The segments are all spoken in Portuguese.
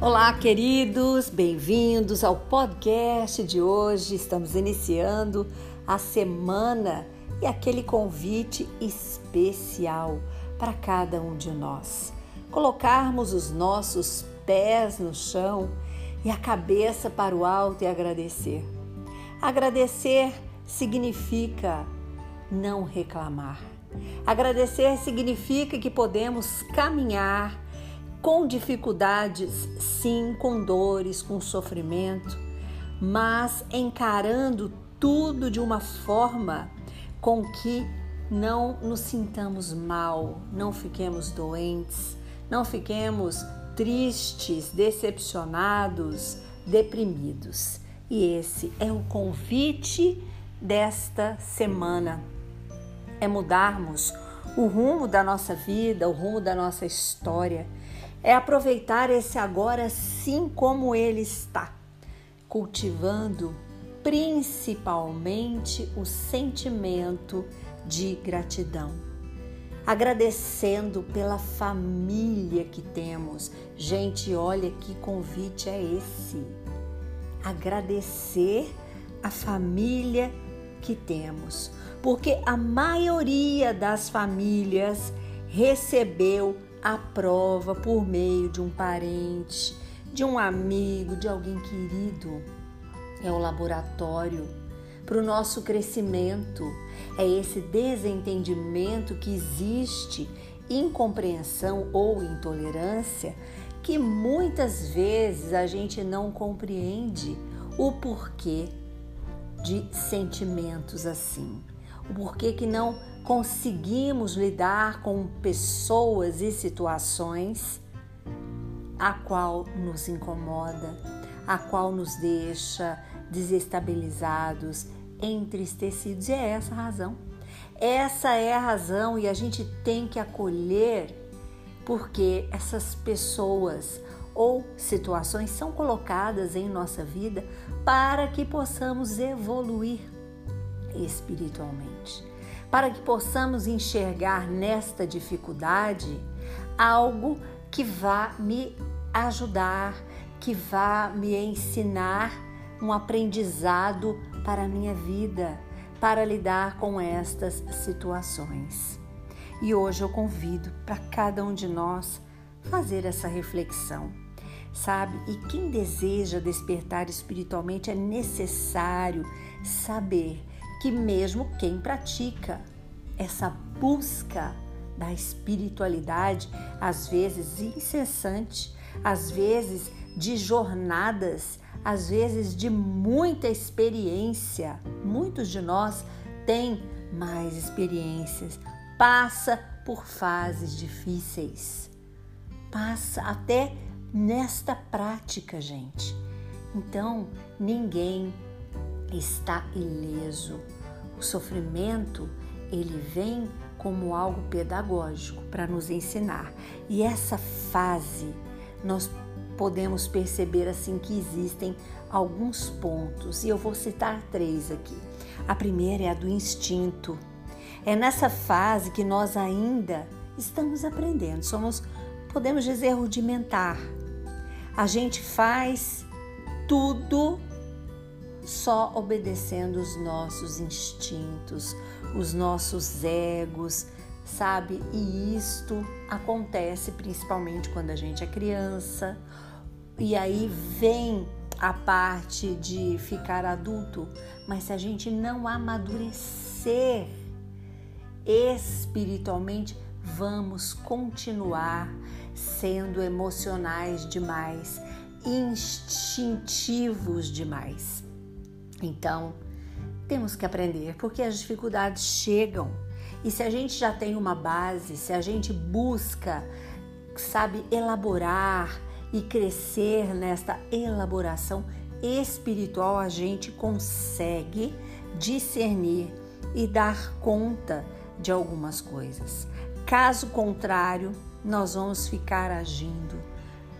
Olá, queridos, bem-vindos ao podcast de hoje. Estamos iniciando a semana e aquele convite especial para cada um de nós. Colocarmos os nossos pés no chão e a cabeça para o alto e agradecer. Agradecer significa não reclamar. Agradecer significa que podemos caminhar com dificuldades, sim, com dores, com sofrimento, mas encarando tudo de uma forma com que não nos sintamos mal, não fiquemos doentes, não fiquemos tristes, decepcionados, deprimidos. E esse é o convite desta semana. É mudarmos o rumo da nossa vida, o rumo da nossa história é aproveitar esse agora assim como ele está, cultivando principalmente o sentimento de gratidão. Agradecendo pela família que temos. Gente, olha que convite é esse. Agradecer a família que temos, porque a maioria das famílias recebeu a prova por meio de um parente, de um amigo, de alguém querido. É o laboratório para o nosso crescimento. É esse desentendimento que existe, incompreensão ou intolerância, que muitas vezes a gente não compreende o porquê de sentimentos assim. O porquê que não conseguimos lidar com pessoas e situações a qual nos incomoda, a qual nos deixa desestabilizados, entristecidos. E é essa a razão. Essa é a razão e a gente tem que acolher porque essas pessoas ou situações são colocadas em nossa vida para que possamos evoluir espiritualmente para que possamos enxergar nesta dificuldade algo que vá me ajudar, que vá me ensinar um aprendizado para a minha vida, para lidar com estas situações. E hoje eu convido para cada um de nós fazer essa reflexão. Sabe? E quem deseja despertar espiritualmente é necessário saber que mesmo quem pratica essa busca da espiritualidade, às vezes incessante, às vezes de jornadas, às vezes de muita experiência. Muitos de nós têm mais experiências, passa por fases difíceis. Passa até nesta prática, gente. Então, ninguém está ileso. O sofrimento, ele vem como algo pedagógico para nos ensinar. E essa fase nós podemos perceber assim que existem alguns pontos, e eu vou citar três aqui. A primeira é a do instinto. É nessa fase que nós ainda estamos aprendendo, somos, podemos dizer, rudimentar. A gente faz tudo só obedecendo os nossos instintos, os nossos egos, sabe? E isto acontece principalmente quando a gente é criança. E aí vem a parte de ficar adulto, mas se a gente não amadurecer espiritualmente, vamos continuar sendo emocionais demais, instintivos demais. Então, temos que aprender, porque as dificuldades chegam. E se a gente já tem uma base, se a gente busca, sabe, elaborar e crescer nesta elaboração espiritual, a gente consegue discernir e dar conta de algumas coisas. Caso contrário, nós vamos ficar agindo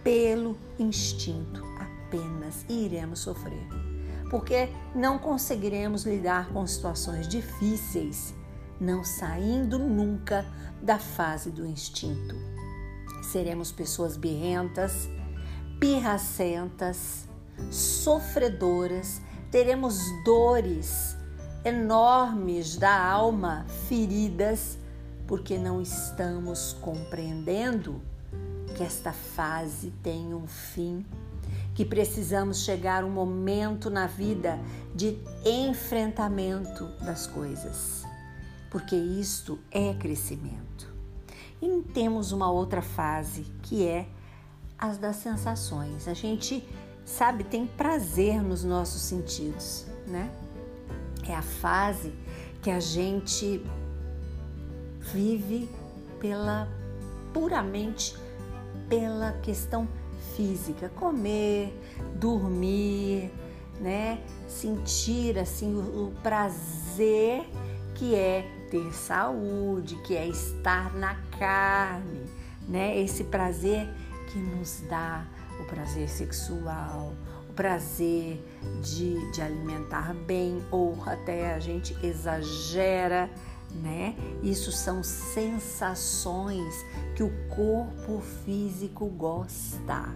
pelo instinto apenas e iremos sofrer porque não conseguiremos lidar com situações difíceis, não saindo nunca da fase do instinto. Seremos pessoas birrentas, pirracentas, sofredoras, teremos dores enormes da alma, feridas, porque não estamos compreendendo que esta fase tem um fim, que precisamos chegar um momento na vida de enfrentamento das coisas, porque isto é crescimento. E temos uma outra fase que é as das sensações. A gente sabe, tem prazer nos nossos sentidos, né? É a fase que a gente vive pela puramente pela questão física, comer, dormir, né? Sentir assim o, o prazer que é ter saúde, que é estar na carne, né? Esse prazer que nos dá o prazer sexual, o prazer de, de alimentar bem, ou até a gente exagera, né? Isso são sensações que o corpo físico gosta,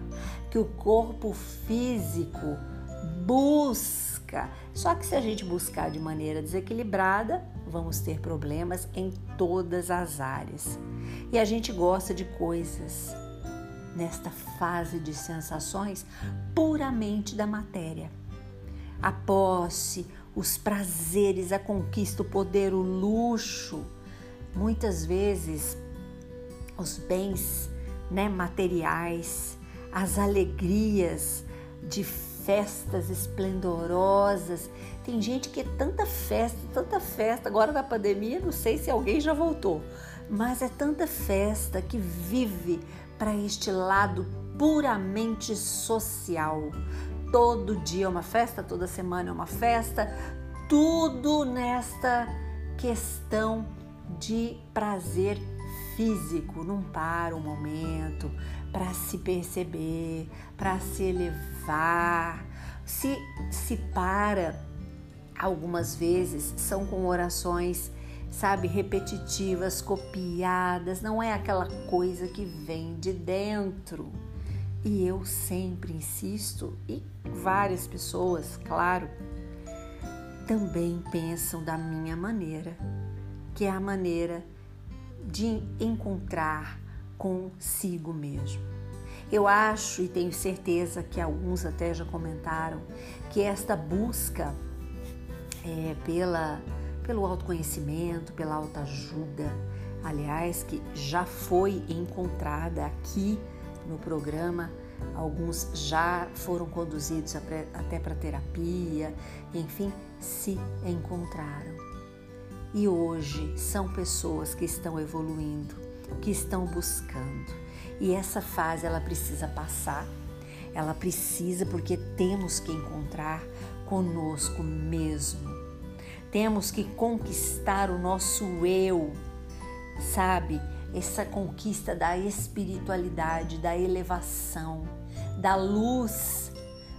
que o corpo físico busca. Só que se a gente buscar de maneira desequilibrada, vamos ter problemas em todas as áreas. E a gente gosta de coisas nesta fase de sensações puramente da matéria. A posse, os prazeres, a conquista, o poder, o luxo, muitas vezes os bens né, materiais, as alegrias de festas esplendorosas. Tem gente que é tanta festa, tanta festa. Agora na pandemia, não sei se alguém já voltou, mas é tanta festa que vive para este lado puramente social. Todo dia é uma festa, toda semana é uma festa, tudo nesta questão de prazer físico. Não para um momento para se perceber, para se elevar. Se se para algumas vezes são com orações sabe, repetitivas, copiadas, não é aquela coisa que vem de dentro. E eu sempre insisto, e várias pessoas, claro, também pensam da minha maneira, que é a maneira de encontrar consigo mesmo. Eu acho e tenho certeza que alguns até já comentaram que esta busca é, pela pelo autoconhecimento, pela autoajuda, aliás, que já foi encontrada aqui no programa. Alguns já foram conduzidos até para terapia, enfim, se encontraram. E hoje são pessoas que estão evoluindo, que estão buscando. E essa fase ela precisa passar. Ela precisa porque temos que encontrar conosco mesmo temos que conquistar o nosso eu, sabe? Essa conquista da espiritualidade, da elevação, da luz,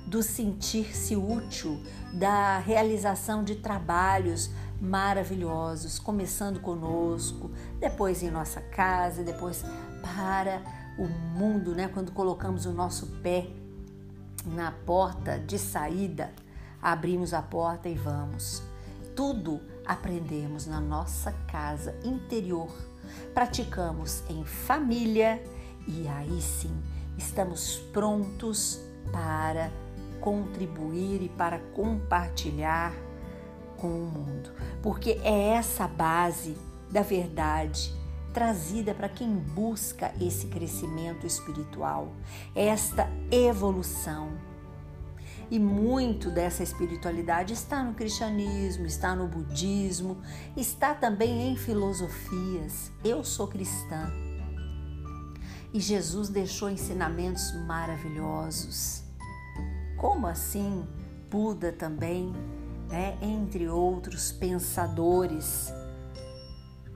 do sentir-se útil, da realização de trabalhos maravilhosos, começando conosco, depois em nossa casa, depois para o mundo, né? Quando colocamos o nosso pé na porta de saída, abrimos a porta e vamos tudo aprendemos na nossa casa interior, praticamos em família e aí sim estamos prontos para contribuir e para compartilhar com o mundo, porque é essa base da verdade trazida para quem busca esse crescimento espiritual, esta evolução e muito dessa espiritualidade está no cristianismo, está no budismo, está também em filosofias. Eu sou cristã. E Jesus deixou ensinamentos maravilhosos. Como assim? Buda também, né? entre outros pensadores.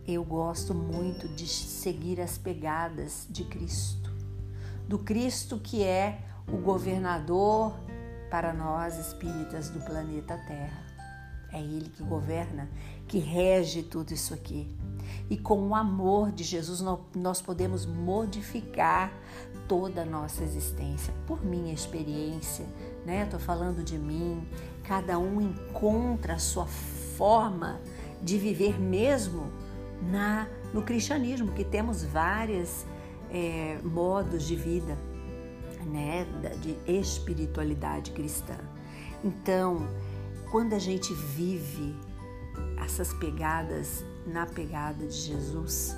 Eu gosto muito de seguir as pegadas de Cristo, do Cristo que é o governador para nós espíritas do planeta Terra. É Ele que governa, que rege tudo isso aqui. E com o amor de Jesus nós podemos modificar toda a nossa existência. Por minha experiência, né? Estou falando de mim. Cada um encontra a sua forma de viver mesmo na no cristianismo, que temos vários é, modos de vida, né? De espiritualidade cristã. Então, quando a gente vive essas pegadas na pegada de Jesus,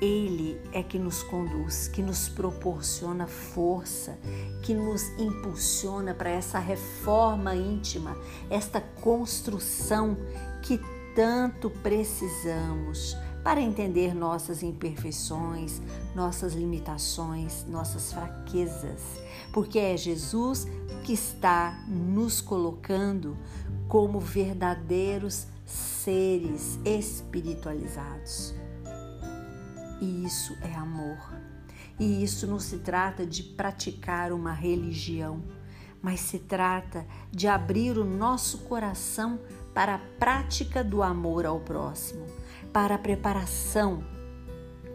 ele é que nos conduz, que nos proporciona força, que nos impulsiona para essa reforma íntima, esta construção que tanto precisamos para entender nossas imperfeições, nossas limitações, nossas fraquezas, porque é Jesus que está nos colocando como verdadeiros seres espiritualizados. E isso é amor. E isso não se trata de praticar uma religião, mas se trata de abrir o nosso coração para a prática do amor ao próximo, para a preparação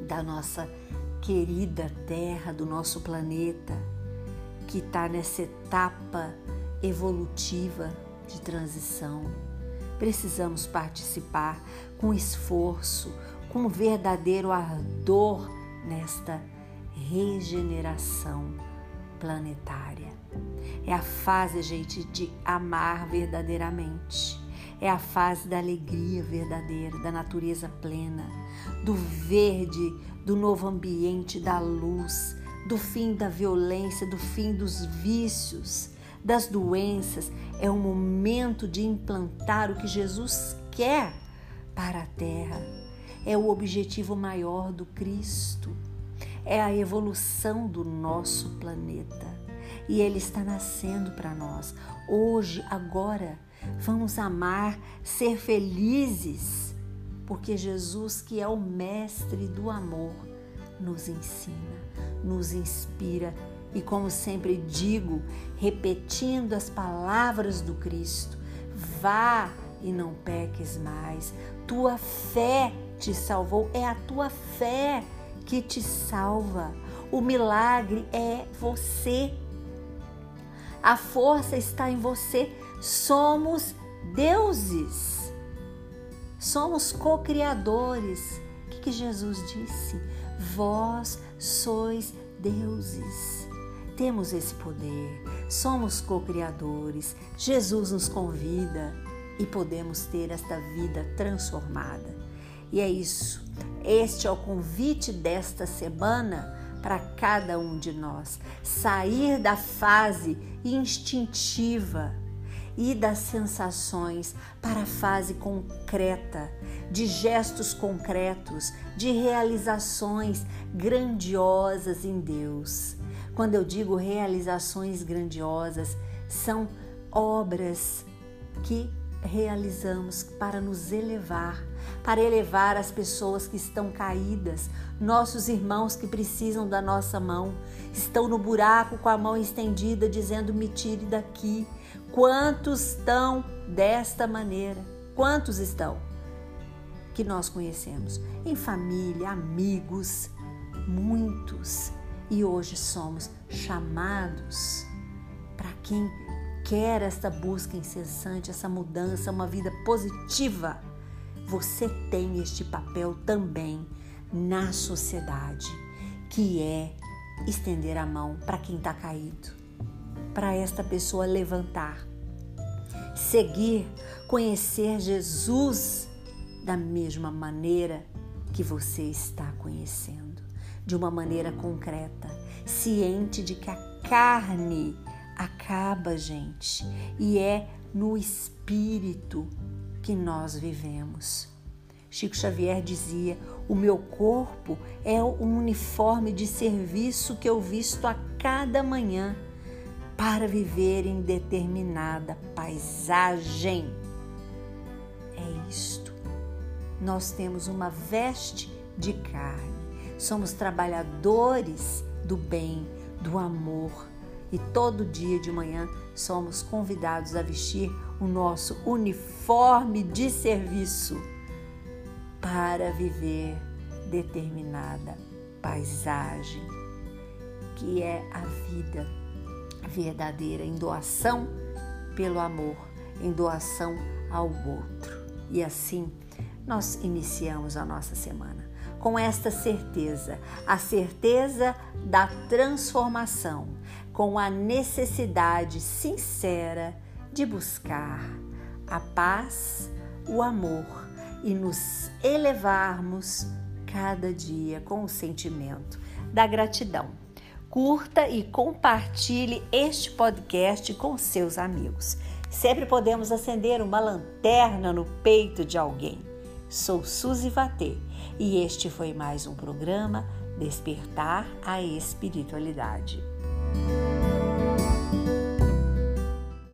da nossa querida Terra, do nosso planeta, que está nessa etapa evolutiva de transição. Precisamos participar com esforço, com verdadeiro ardor nesta regeneração planetária. É a fase, gente, de amar verdadeiramente. É a fase da alegria verdadeira, da natureza plena, do verde, do novo ambiente, da luz, do fim da violência, do fim dos vícios, das doenças. É o momento de implantar o que Jesus quer para a terra é o objetivo maior do Cristo, é a evolução do nosso planeta. E ele está nascendo para nós. Hoje, agora, vamos amar, ser felizes, porque Jesus, que é o mestre do amor, nos ensina, nos inspira e, como sempre digo, repetindo as palavras do Cristo, vá e não peques mais. Tua fé te salvou, é a tua fé que te salva. O milagre é você. A força está em você. Somos deuses. Somos co-criadores. O que, que Jesus disse? Vós sois deuses. Temos esse poder. Somos co-criadores. Jesus nos convida e podemos ter esta vida transformada. E é isso. Este é o convite desta semana para cada um de nós. Sair da fase instintiva e das sensações para a fase concreta, de gestos concretos, de realizações grandiosas em Deus. Quando eu digo realizações grandiosas, são obras que realizamos para nos elevar, para elevar as pessoas que estão caídas, nossos irmãos que precisam da nossa mão, estão no buraco com a mão estendida, dizendo: me tire daqui. Quantos estão desta maneira? Quantos estão? Que nós conhecemos em família, amigos, muitos. E hoje somos chamados para quem quer esta busca incessante, essa mudança, uma vida positiva, você tem este papel também na sociedade, que é estender a mão para quem está caído, para esta pessoa levantar, seguir, conhecer Jesus da mesma maneira que você está conhecendo, de uma maneira concreta, ciente de que a carne acaba, gente, e é no espírito que nós vivemos. Chico Xavier dizia: O meu corpo é um uniforme de serviço que eu visto a cada manhã para viver em determinada paisagem. É isto. Nós temos uma veste de carne. Somos trabalhadores do bem, do amor, e todo dia de manhã somos convidados a vestir o nosso uniforme de serviço para viver determinada paisagem, que é a vida verdadeira em doação pelo amor, em doação ao outro. E assim nós iniciamos a nossa semana com esta certeza, a certeza da transformação, com a necessidade sincera de buscar a paz, o amor e nos elevarmos cada dia com o sentimento da gratidão. Curta e compartilhe este podcast com seus amigos. Sempre podemos acender uma lanterna no peito de alguém. Sou Suzy Vatê e este foi mais um programa Despertar a Espiritualidade.